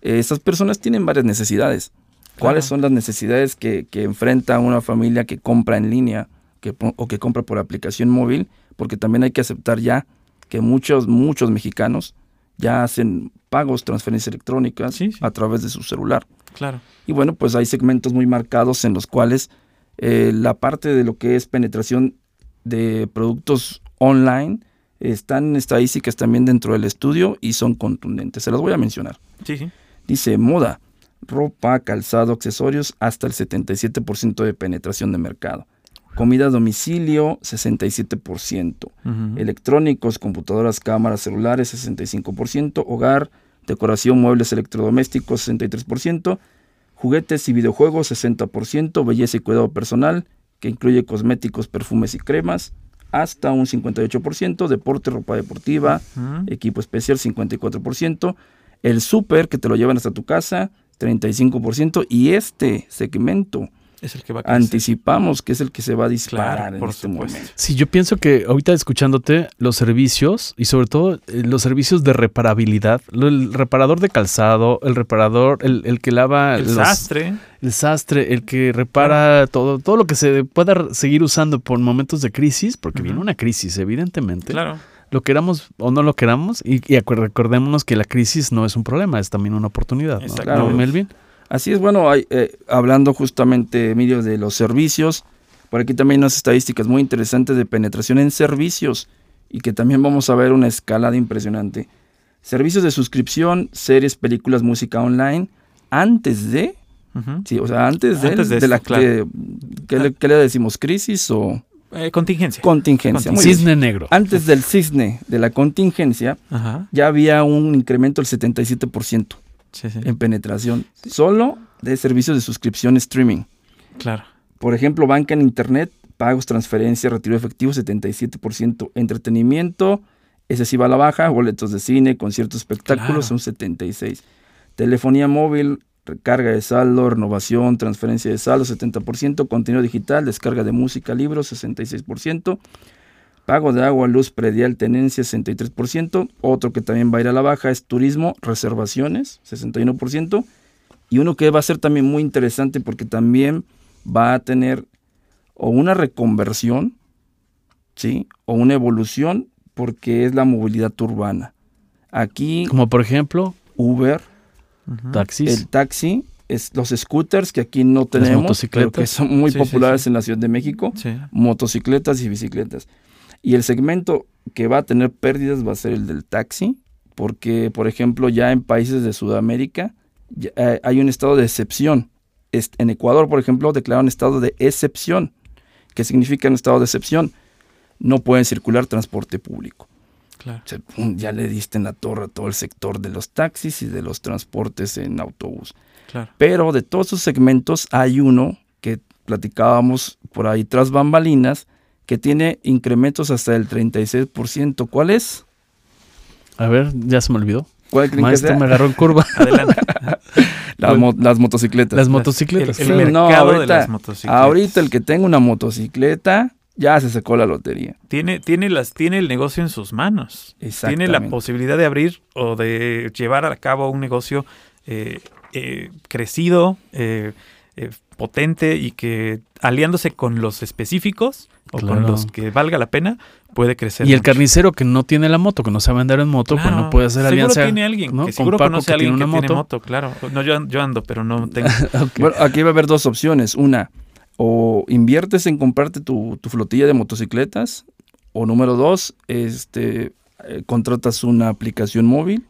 Eh, Estas personas tienen varias necesidades. ¿Cuáles son las necesidades que, que enfrenta una familia que compra en línea que, o que compra por aplicación móvil? Porque también hay que aceptar ya que muchos, muchos mexicanos ya hacen pagos, transferencias electrónicas Sí, sí. a través de su celular. Claro. Y bueno, pues hay segmentos muy marcados en los cuales eh, la parte de lo que es penetración de productos online están en estadísticas también dentro del estudio y son contundentes. Se las voy a mencionar. Sí, sí. Dice moda, ropa, calzado, accesorios, hasta el 77% de penetración de mercado. Comida a domicilio, 67%. Ujú. Electrónicos, computadoras, cámaras, celulares, 65%. Hogar, decoración, muebles electrodomésticos, 63%. Juguetes y videojuegos, 60%. Belleza y cuidado personal, que incluye cosméticos, perfumes y cremas, hasta un 58%. Deporte, ropa deportiva, equipo especial 54%, el súper que te lo llevan hasta tu casa 35% y este segmento Es el que va a crecer. anticipamos que es el que se va a disparar Claro, en por este supuesto. momento. Sí, yo pienso que ahorita escuchándote, los servicios y sobre todo eh, los servicios de reparabilidad, lo- el reparador de calzado, el reparador, el, el que lava El los- sastre. el sastre, el que repara todo, todo lo que se pueda seguir usando por momentos de crisis, porque viene una crisis, evidentemente. Claro. Lo queramos o no lo queramos, y, y recordémonos que la crisis no es un problema, es también una oportunidad. ¿no? Exacto. ¿No, Melvin? Así es, bueno, hay, eh, hablando justamente, Emilio, de los servicios, por aquí también hay unas estadísticas muy interesantes de penetración en servicios y que también vamos a ver una escalada impresionante. Servicios de suscripción, series, películas, música online, antes de, sí, o sea, antes de, Antes de de la claro. que- ¿qué, le, qué le decimos? ¿Crisis o Eh, contingencia. contingencia? Muy bien. Cisne negro. Antes del cisne de la contingencia, Ajá. ya había un incremento del 77% Sí, sí. en penetración, solo de servicios de suscripción streaming. Claro. Por ejemplo, banca en internet, pagos, transferencias, retiro de efectivo, 77%. Entretenimiento, ese sí va a la baja, boletos de cine, conciertos, espectáculos, Claro. son 76%. Telefonía móvil, recarga de saldo, renovación, transferencia de saldo, 70%. Contenido digital, descarga de música, libros, 66%. Pago de agua, luz, predial, tenencia, 63%. Otro que también va a ir a la baja es turismo, reservaciones, 61%. Y uno que va a ser también muy interesante porque también va a tener o una reconversión, ¿sí? O una evolución porque es la movilidad urbana. Aquí Como por ejemplo, Uber, taxis. el taxi, es los scooters que aquí no tenemos, pero que son muy Sí, populares sí. en la Ciudad de México, Sí. motocicletas y bicicletas. Y el segmento que va a tener pérdidas va a ser el del taxi, porque por ejemplo ya en países de Sudamérica ya, eh, hay un estado de excepción. Est- En Ecuador, por ejemplo, declararon estado de excepción. ¿Qué significa un estado de excepción? No pueden circular transporte público. Claro. O sea, pum, ya le diste en la torre a todo el sector de los taxis y de los transportes en autobús. Claro. Pero de todos esos segmentos hay uno que platicábamos por ahí tras bambalinas que tiene incrementos hasta el 36%. ¿Cuál es? A ver, ya se me olvidó. ¿Cuál creen que Maestro, sea? me agarró en curva. Adelante. Las, mo- las motocicletas. Las motocicletas. el, Sí, el no, mercado de ahorita- las motocicletas. Ahorita el que tenga una motocicleta ya se sacó la lotería. Tiene, tiene, las, tiene el negocio en sus manos. Tiene la posibilidad de abrir o de llevar a cabo un negocio eh, eh, crecido, eh, eh, potente y que aliándose con los específicos o con los que valga la pena, puede crecer. Y el mucho. carnicero que no tiene la moto, que no sabe andar en moto, pues no puede hacer seguro alianza. tiene alguien ¿no? que Con seguro Paco, conoce que a alguien tiene que tiene moto. moto, claro. No, yo, yo ando, pero no tengo. Bueno, aquí va a haber dos opciones. Una, o inviertes en comprarte tu, tu flotilla de motocicletas, o número dos, este, eh, contratas una aplicación móvil.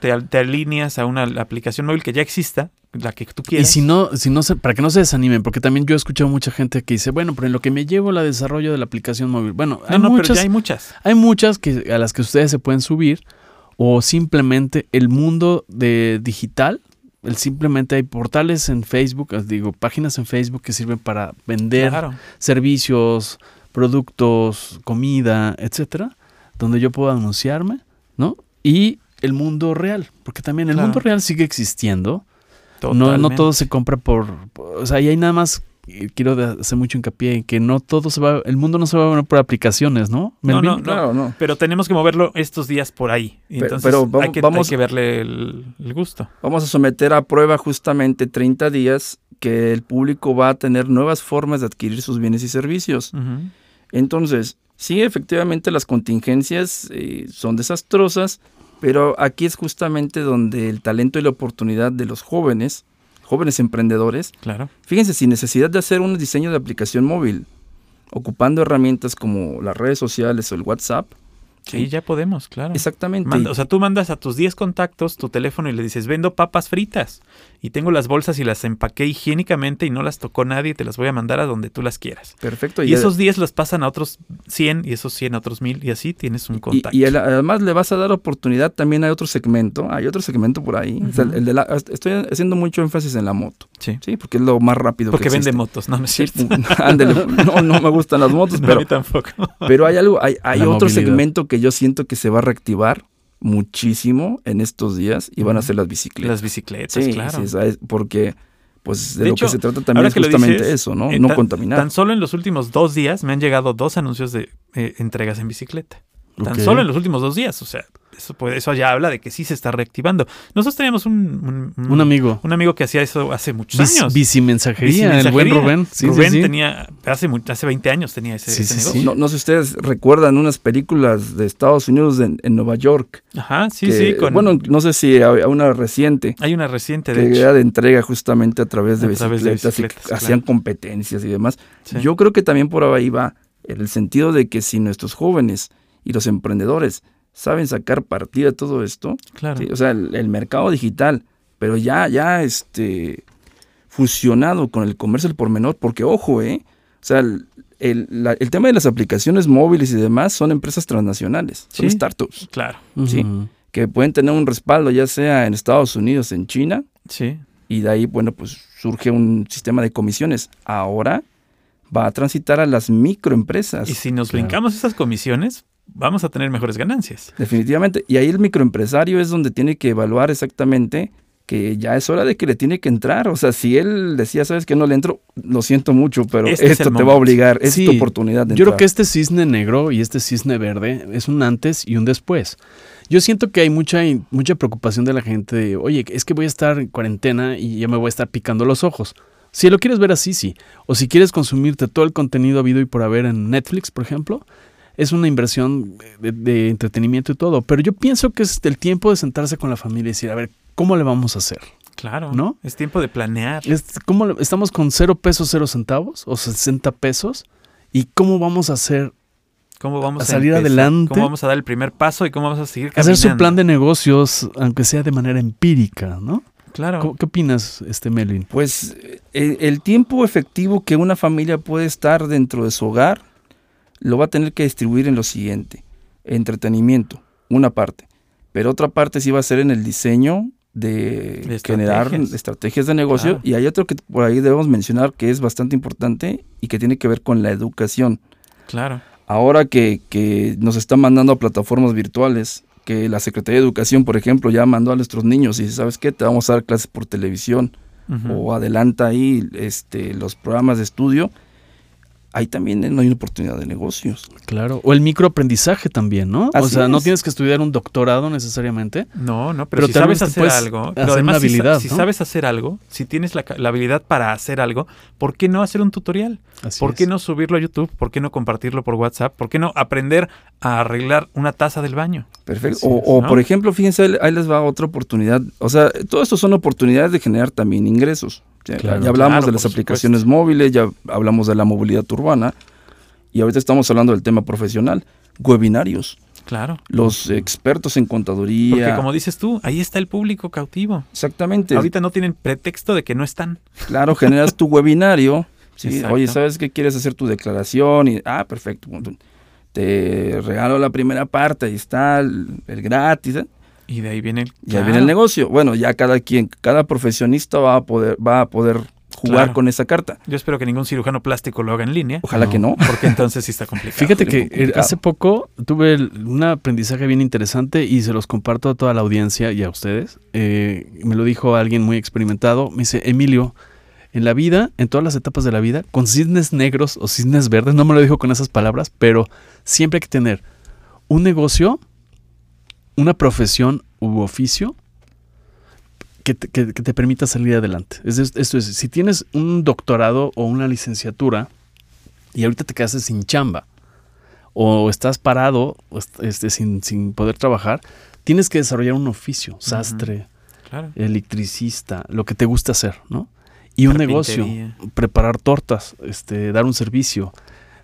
Te, al- te alineas a una aplicación móvil que ya exista, la que tú Y quieras. si no, si no se, para que no se desanimen, porque también yo he escuchado mucha gente que dice, bueno, pero en lo que me llevo la desarrollo de la aplicación móvil. Bueno, no, hay no, pero muchas, ya hay muchas. hay muchas que, a las que ustedes se pueden subir, o simplemente el mundo de digital, el simplemente hay portales en Facebook, digo, páginas en Facebook que sirven para vender Claro. servicios, productos, comida, etcétera, donde yo puedo anunciarme, ¿no? Y el mundo real, porque también el Claro. mundo real sigue existiendo. No, no todo se compra por, por- O sea, y hay nada más. Quiero hacer mucho hincapié en que no todo se va. El mundo no se va a mover por aplicaciones, ¿no? No, no, Claro, no. Pero tenemos que moverlo estos días por ahí. Entonces pero vamos- hay, que, vamos- hay que verle el, el gusto. Vamos a someter a prueba justamente 30 días que el público va a tener nuevas formas de adquirir sus bienes y servicios. Entonces, sí, efectivamente las contingencias eh, son desastrosas, pero aquí es justamente donde el talento y la oportunidad de los jóvenes, jóvenes emprendedores, Claro. fíjense, sin necesidad de hacer un diseño de aplicación móvil, ocupando herramientas como las redes sociales o el WhatsApp. Sí, ya podemos, claro. Exactamente. Manda- o sea, tú mandas a tus 10 contactos tu teléfono y le dices, vendo papas fritas. Y tengo las bolsas y las empaqué higiénicamente y no las tocó nadie y te las voy a mandar a donde tú las quieras. Perfecto. Y esos 10 los pasan a otros 100 y esos 100 a otros 1000 y así tienes un contacto. y el- además le vas a dar oportunidad también a otro segmento. Hay otro segmento por ahí. O sea, Ujú. el de la- estoy haciendo mucho énfasis en la moto. sí. Sí, porque es lo más rápido Porque que vende motos, no, no es cierto. ándele. no, no me gustan las motos, No, a pero, mí tampoco. pero hay algo, hay, hay otro movilidad. segmento que yo siento que se va a reactivar muchísimo en estos días y van a ser las bicicletas. Las bicicletas, sí, claro. sí, ¿sabes? porque pues de, De lo hecho, que se trata también es justamente dices, eso, ¿no? eh, no tan- contaminar. Tan solo en los últimos dos días me han llegado dos anuncios de eh, entregas en bicicleta. Tan solo en los últimos dos días. O sea, eso, puede- eso ya habla de que sí se está reactivando. Nosotros teníamos un, un, Un amigo. un amigo que hacía eso hace muchos Bici- años. Bicimensajería, el buen Bicimensajería. Rubén. Sí, Rubén sí, sí. tenía, hace, hace 20 años tenía ese, Sí, ese sí, negocio. sí. no, no sé si ustedes recuerdan unas películas de Estados Unidos en, en Nueva York. Ajá, sí, que, sí. Con, Bueno, no sé si hay una reciente. hay una reciente, de que hecho. era de entrega justamente a través de A través de bicicletas, y hacían competencias y demás. Sí. Yo creo que también por ahí va, en el sentido de que si nuestros jóvenes y los emprendedores saben sacar partida de todo esto, claro. ¿sí? o sea, el, el mercado digital, pero ya, ya este, fusionado con el comercio al por menor, porque ojo, ¿eh? O sea, el, el- la- el tema de las aplicaciones móviles y demás son empresas transnacionales, son Sí. startups, Claro. sí. Que pueden tener un respaldo ya sea en Estados Unidos, en China, Sí. y de ahí, bueno, pues surge un sistema de comisiones. Ahora va a transitar a las microempresas. Y si nos Claro. brincamos esas comisiones, vamos a tener mejores ganancias. Definitivamente. Y ahí el microempresario es donde tiene que evaluar exactamente que ya es hora de que le tiene que entrar. O sea, si él decía, sabes que no le entro, lo siento mucho, pero Este es esto te va a obligar, es Sí, tu oportunidad de Yo creo que este cisne negro y este cisne verde es un antes y un después. Yo siento que hay mucha, mucha preocupación de la gente de, oye, es que voy a estar en cuarentena y ya me voy a estar picando los ojos. Si lo quieres ver así, sí. O si quieres consumirte todo el contenido habido y por haber en Netflix, por ejemplo, es una inversión de, de entretenimiento y todo. Pero yo pienso que es el tiempo de sentarse con la familia y decir, a ver, ¿cómo le vamos a hacer? Claro. ¿No? Es tiempo de planear. Es- ¿cómo le- ¿Estamos con cero pesos, cero centavos o 60 pesos? ¿Y cómo vamos a hacer ¿Cómo vamos a a, salir empezar? adelante. ¿Cómo vamos a dar el primer paso y cómo vamos a seguir hacer su plan de negocios, aunque sea de manera empírica, ¿no? Claro. ¿Cómo- ¿Qué opinas, este Melvin? Pues eh, el tiempo efectivo que una familia puede estar dentro de su hogar lo va a tener que distribuir en lo siguiente. Entretenimiento, una parte. Pero otra parte sí va a ser en el diseño de, De generar estrategias. estrategias de negocio. Claro. Y hay otro que por ahí debemos mencionar que es bastante importante y que tiene que ver con la educación. Claro. Ahora que, que nos están mandando a plataformas virtuales, que la Secretaría de Educación, por ejemplo, ya mandó a nuestros niños y dice, ¿sabes qué? Te vamos a dar clases por televisión o adelanta ahí este, los programas de estudio, ahí también no hay una oportunidad de negocios. Claro. O el microaprendizaje también, ¿no? o sea, no es. tienes que estudiar un doctorado necesariamente. No, no, pero, Pero si sabes hacer algo, hacer pero además una si sa- habilidad, si, ¿no? sabes hacer algo, si tienes la, ca- la habilidad para hacer algo, ¿por qué no hacer un tutorial? Así ¿Por qué es. no subirlo a YouTube? ¿Por qué no compartirlo por WhatsApp? ¿Por qué no aprender a arreglar una taza del baño? Perfecto. Así O, es, o, ¿no? por ejemplo, fíjense, ahí- ahí les va otra oportunidad. O sea, todo esto son oportunidades de generar también ingresos. Ya, Claro. ya hablamos Claro, de las aplicaciones móviles, ya hablamos de la movilidad urbana y ahorita estamos hablando del tema profesional, webinarios. Claro. Los expertos en contaduría. Porque como dices tú, ahí está el público cautivo. Exactamente. Ahorita no tienen pretexto de que no están. Claro, generas tu webinario. ¿sí? Oye, ¿sabes qué quieres hacer tu declaración? Y, ah, perfecto. Te regalo la primera parte, ahí está el, el gratis. ¿eh? Y de ahí viene el, Y ahí viene el negocio. Bueno, ya cada quien, cada profesionista va a poder, va a poder jugar Claro. con esa carta. Yo espero que ningún cirujano plástico lo haga en línea. Ojalá No. que no. Porque entonces sí está complicado. Fíjate que complicado. hace poco tuve un aprendizaje bien interesante y se los comparto a toda la audiencia y a ustedes. Eh, me lo dijo alguien muy experimentado. Me dice, Emilio, en la vida, en todas las etapas de la vida, con cisnes negros o cisnes verdes, no me lo dijo con esas palabras, pero siempre hay que tener un negocio, una profesión u oficio que te, que- que te permita salir adelante. Es esto es, si tienes un doctorado o una licenciatura y ahorita te quedaste sin chamba o estás parado o este, sin, sin poder trabajar, tienes que desarrollar un oficio, sastre, Claro. electricista, lo que te gusta hacer, ¿no? Y un negocio, preparar tortas, este, dar un servicio,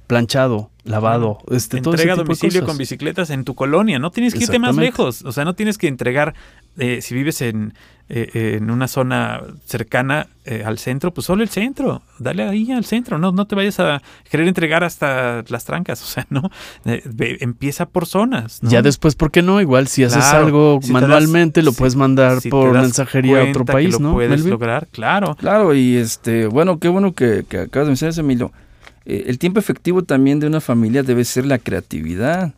planchado, lavado, este, todo ese Entrega a de domicilio cosas. con bicicletas en tu colonia. No tienes que irte más lejos. O sea, no tienes que entregar, eh, si vives en, eh, en una zona cercana eh, al centro, pues solo el centro. Dale ahí al centro. No, no te vayas a querer entregar hasta las trancas. O sea, no. Eh, ve- empieza por zonas. ¿no? Ya después, ¿por qué no? Igual si haces Claro, algo si te das- manualmente, lo si- puedes mandar si por mensajería a otro cuenta que país, lo ¿no? puedes Melvin? lograr, claro. Claro, y este, bueno, qué bueno que, que acabas de mencionar eso, Emilio. Eh, el tiempo efectivo también de una familia debe ser la creatividad.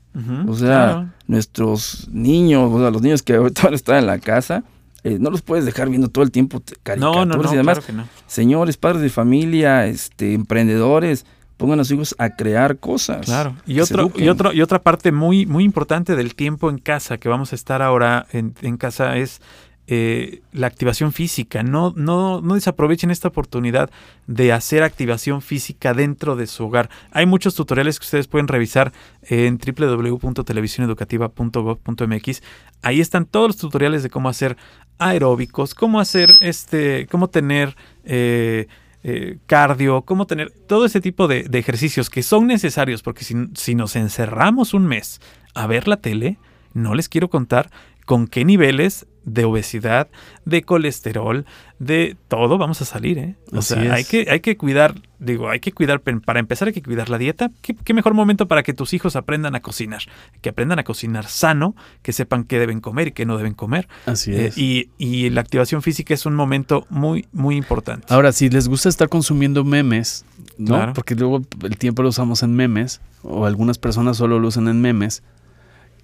O sea, claro. nuestros niños, o sea, los niños que ahorita están en la casa, eh, no los puedes dejar viendo todo el tiempo caricaturas No, no, no, y demás. claro. Señores, padres de familia, este, emprendedores, pongan a sus hijos a crear cosas. Claro. Y otro, y otro, y otra parte muy, muy importante del tiempo en casa que vamos a estar ahora en, en casa es eh, la activación física. No, no, no desaprovechen esta oportunidad de hacer activación física dentro de su hogar. Hay muchos tutoriales que ustedes pueden revisar en www.televisioneducativa.gov.mx. Ahí están todos los tutoriales de cómo hacer aeróbicos, cómo hacer este, cómo tener eh, eh, cardio, cómo tener todo ese tipo de, de ejercicios que son necesarios, porque si, si nos encerramos un mes a ver la tele, no les quiero contar con qué niveles de obesidad, de colesterol, de todo vamos a salir, ¿eh? O Así sea, hay que, hay que cuidar, digo, hay que cuidar, para empezar hay que cuidar la dieta. ¿Qué, qué mejor momento para que tus hijos aprendan a cocinar? Que aprendan a cocinar sano, que sepan qué deben comer y qué no deben comer. Así Eh, es. y, y la activación física es un momento muy, muy importante. Ahora, si les gusta estar consumiendo memes, ¿no? Claro. Porque luego el tiempo lo usamos en memes, o algunas personas solo lo usan en memes,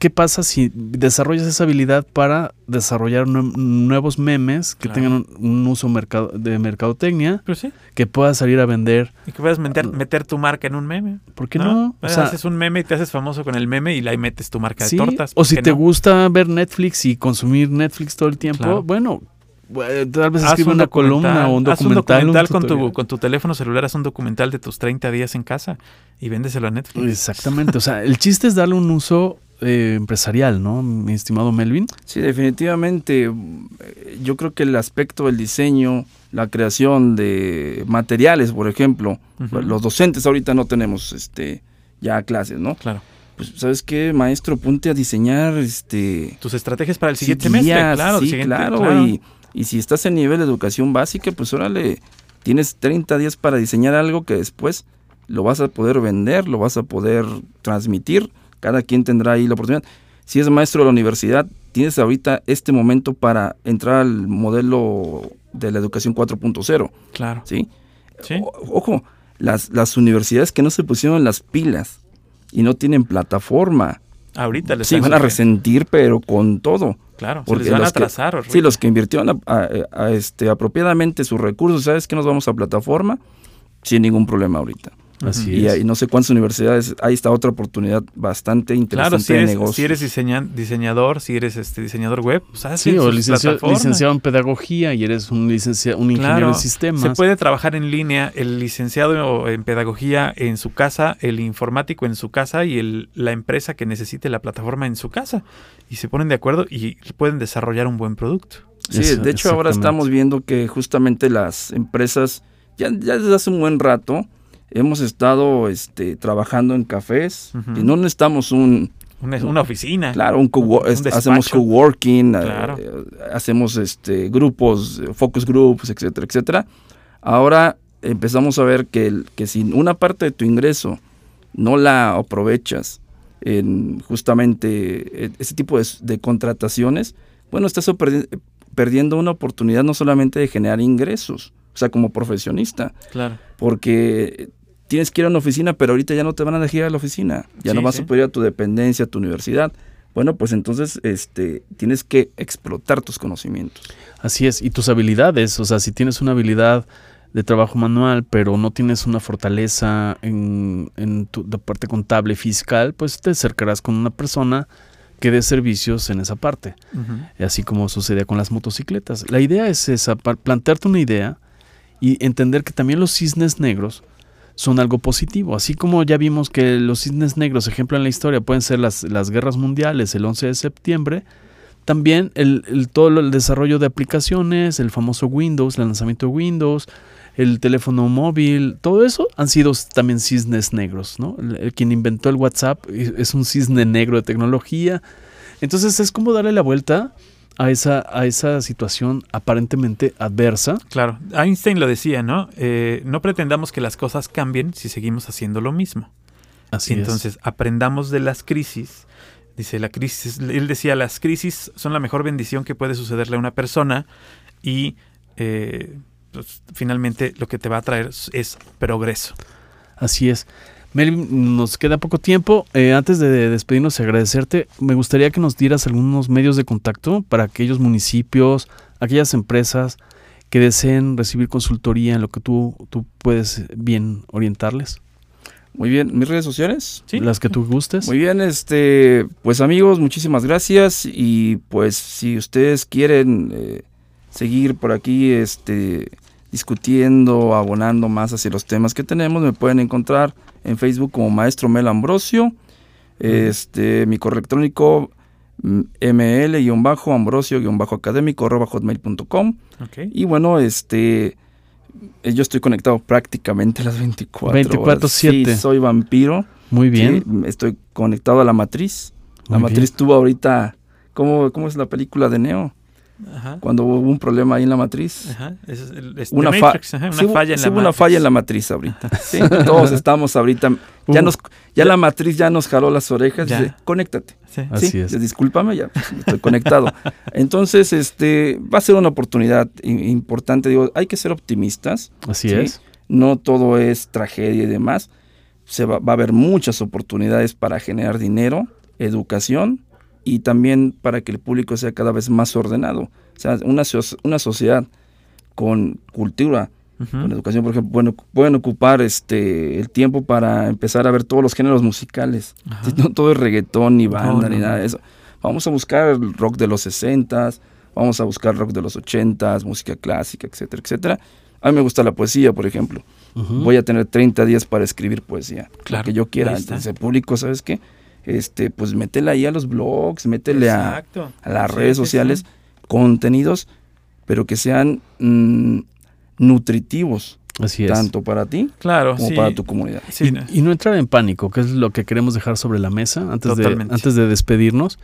¿qué pasa si desarrollas esa habilidad para desarrollar nue- nuevos memes que Claro. tengan un, un uso mercado, de mercadotecnia, Pues sí. que puedas salir a vender? Y que puedas meter, meter tu marca en un meme. ¿Por qué no? O sea, haces un meme y te haces famoso con el meme y ahí metes tu marca sí, de tortas. o ¿por si te no? gusta ver Netflix y consumir Netflix todo el tiempo, Claro. bueno, tal vez escribe un una columna o un documental. un un documental con, tu, con tu teléfono celular, haz un documental de tus 30 días en casa y véndeselo a Netflix. Exactamente, o sea, el chiste es darle un uso eh, empresarial, ¿no, mi estimado Melvin? Sí, definitivamente. Yo creo que el aspecto del diseño, la creación de materiales, por ejemplo, los docentes ahorita no tenemos este ya clases, ¿no? Claro. Pues, ¿sabes qué, maestro? Ponte a diseñar este Tus estrategias para el siguiente semestre, claro. el sí, siguiente- claro, claro. Y, y si estás en nivel de educación básica, pues órale, tienes 30 días para diseñar algo que después lo vas a poder vender, lo vas a poder transmitir, cada quien tendrá ahí la oportunidad. Si es maestro de la universidad, tienes ahorita este momento para entrar al modelo de la educación 4.0, Claro. ¿sí? Sí. O- ojo, las, las universidades que no se pusieron las pilas y no tienen plataforma, Ahorita les sí, van a resentir, pero con todo. Claro, se Porque les van a los que- atrasar. Sí, los que invirtieron a- a- a- este, apropiadamente sus recursos, ¿sabes que nos vamos a plataforma? Sin ningún problema ahorita. Así Y, es. hay no sé cuántas universidades, ahí está otra oportunidad bastante interesante Claro, si de eres, negocio. si eres diseña- diseñador, si eres este diseñador web, pues Sí, en o licenciado, licenciado en pedagogía y eres un, licencia- un ingeniero Claro, de sistemas. Se puede trabajar en línea, el licenciado en pedagogía en su casa, el informático en su casa y el, la empresa que necesite la plataforma en su casa. Y se ponen de acuerdo y pueden desarrollar un buen producto. Sí, Eso, de hecho ahora estamos viendo que justamente las empresas, ya, ya desde hace un buen rato, hemos estado este, trabajando en cafés y no necesitamos un, Una, una oficina. Claro, un cowo- Un hacemos coworking, eh, Claro. eh, hacemos este grupos, eh, focus groups, etcétera, etcétera. Ahora empezamos a ver que, el- que si una parte de tu ingreso no la aprovechas en justamente ese tipo de, de contrataciones, bueno, estás perdi- perdiendo una oportunidad no solamente de generar ingresos, o sea, como profesionista, Claro. porque tienes que ir a una oficina, pero ahorita ya no te van a dejar ir a la oficina, ya Sí, no vas sí. a poder ir a tu dependencia, a tu universidad. Bueno, pues entonces este, tienes que explotar tus conocimientos. Así es, y tus habilidades, o sea, si tienes una habilidad de trabajo manual, pero no tienes una fortaleza en, en tu de parte contable fiscal, pues te acercarás con una persona que dé servicios en esa parte, Ujú. así como sucedía con las motocicletas. La idea es esa, plantearte una idea y entender que también los cisnes negros son algo positivo, así como ya vimos que los cisnes negros, ejemplo en la historia, pueden ser las, las guerras mundiales, el 11 de septiembre, también el, el- todo el desarrollo de aplicaciones, el famoso Windows, el lanzamiento de Windows, el teléfono móvil, todo eso han sido también cisnes negros, ¿no? El, el quien inventó el WhatsApp es un cisne negro de tecnología. Entonces es como darle la vuelta a esa, a esa situación aparentemente adversa. Claro. Einstein lo decía, ¿no? Eh, no pretendamos que las cosas cambien si seguimos haciendo lo mismo. Así Entonces, aprendamos de las crisis. Dice, la crisis, él decía, las crisis son la mejor bendición que puede sucederle a una persona y eh, pues, finalmente lo que te va a traer es- es progreso. es. Así es. Melvin, nos queda poco tiempo. Eh, antes de despedirnos y agradecerte, me gustaría que nos dieras algunos medios de contacto para aquellos municipios, aquellas empresas que deseen recibir consultoría en lo que tú, tú puedes bien orientarles. Muy bien, mis redes sociales. ¿Sí? Las que tú gustes. Muy bien, este, pues amigos, muchísimas gracias y pues si ustedes quieren eh, seguir por aquí, este, discutiendo, abonando más hacia los temas que tenemos, me pueden encontrar en Facebook como Maestro Mel Ambrosio, este, mi correo electrónico mm, ml-ambrosio-académico arroba hotmail.com Ok. y bueno, este, eh, yo estoy conectado prácticamente las 24 horas. 24/7. Sí, soy vampiro. Muy bien. Sí, estoy conectado a la matriz. La matriz tuvo ahorita. ¿cómo, ¿Cómo es la película de Neo? Ajá. Cuando hubo un problema ahí en la matriz. Ajá. Es el- es Una, The fa- Matrix, ajá, una sí hubo- falla en sí la hubo una falla en la matriz ahorita. Sí, todos estamos ahorita. Ya, Hubo- nos, ya la matriz ya nos jaló las orejas. Ya. Dice, conéctate. Sí. Así sí, es. Discúlpame, ya estoy conectado. Entonces, este va a ser una oportunidad importante. Digo, hay que ser optimistas. Así Sí. es. no todo es tragedia y demás. Se va, va a haber muchas oportunidades para generar dinero, educación y también para que el público sea cada vez más ordenado. O sea, una, una sociedad con cultura, Ujú. con educación, por ejemplo, bueno, pueden ocupar este el tiempo para empezar a ver todos los géneros musicales. Si No todo es reggaetón, ni banda, No, ni no, nada no. de eso. Vamos a buscar rock de los 60s, vamos a buscar rock de los 80s, música clásica, etcétera, etcétera. A mí me gusta la poesía, por ejemplo. Ujú. Voy a tener 30 días para escribir poesía. Claro, que yo quiera. Entonces, el público, ¿sabes qué? Este, pues métele ahí a los blogs, métele a, las Sí, redes sociales sí. contenidos, pero que sean mm, nutritivos, Así es. tanto para ti Claro, como sí. para tu comunidad. Sí, y, no. y no entrar en pánico, que es lo que queremos dejar sobre la mesa antes, de, antes de despedirnos.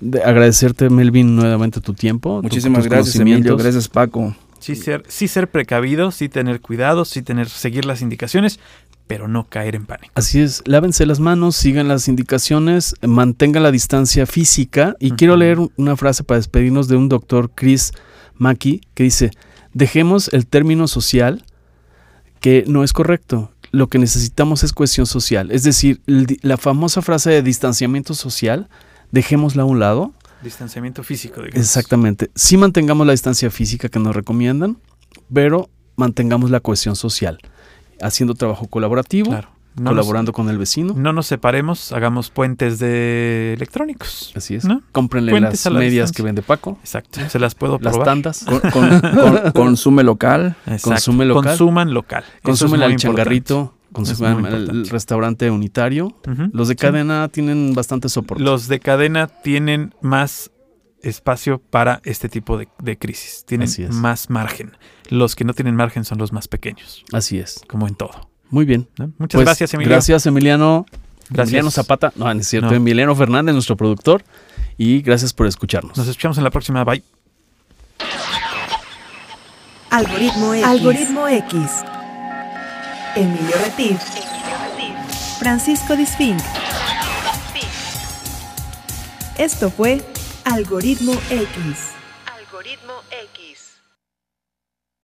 De agradecerte, Melvin, nuevamente tu tiempo. tu- Muchísimas tus gracias, Emilio. Gracias, Paco. Sí ser, sí ser precavido, sí tener cuidado, sí tener, seguir las indicaciones, pero no caer en pánico. Así es, lávense las manos, sigan las indicaciones, mantengan la distancia física. Y quiero leer una frase para despedirnos de un doctor Chris Mackey que dice, dejemos el término social que no es correcto. Lo que necesitamos es cohesión social. Es decir, la famosa frase de distanciamiento social, dejémosla a un lado. Distanciamiento físico, digamos. Exactamente. Sí mantengamos la distancia física que nos recomiendan, pero mantengamos la cohesión social, haciendo trabajo colaborativo, Claro. No colaborando con el vecino. No nos separemos, hagamos puentes de electrónicos. Así es. ¿No? Cómprenle Puentes las la medias distancia. que vende Paco, Exacto. Se las puedo las probar. tandas. Con- con- con- consume local. Exacto. Consume local. Consuman local. Consumen al changarrito, muy el restaurante unitario. Los de Sí. cadena tienen bastante soporte. Los de cadena tienen más espacio para este tipo de, de crisis. Tienen Así es. más margen. Los que no tienen margen son los más pequeños, Así es. como en todo. Muy bien. ¿no? Muchas Pues, gracias, Emilio. Gracias, Emiliano. Gracias. Emiliano Zapata. No, no es cierto. No. Emiliano Fernández, nuestro productor. Y gracias por escucharnos. Nos escuchamos en la próxima. Bye. Algoritmo X. Algoritmo X. Emilio Retif. Francisco Disfink. Esto fue Algoritmo X. Algoritmo X.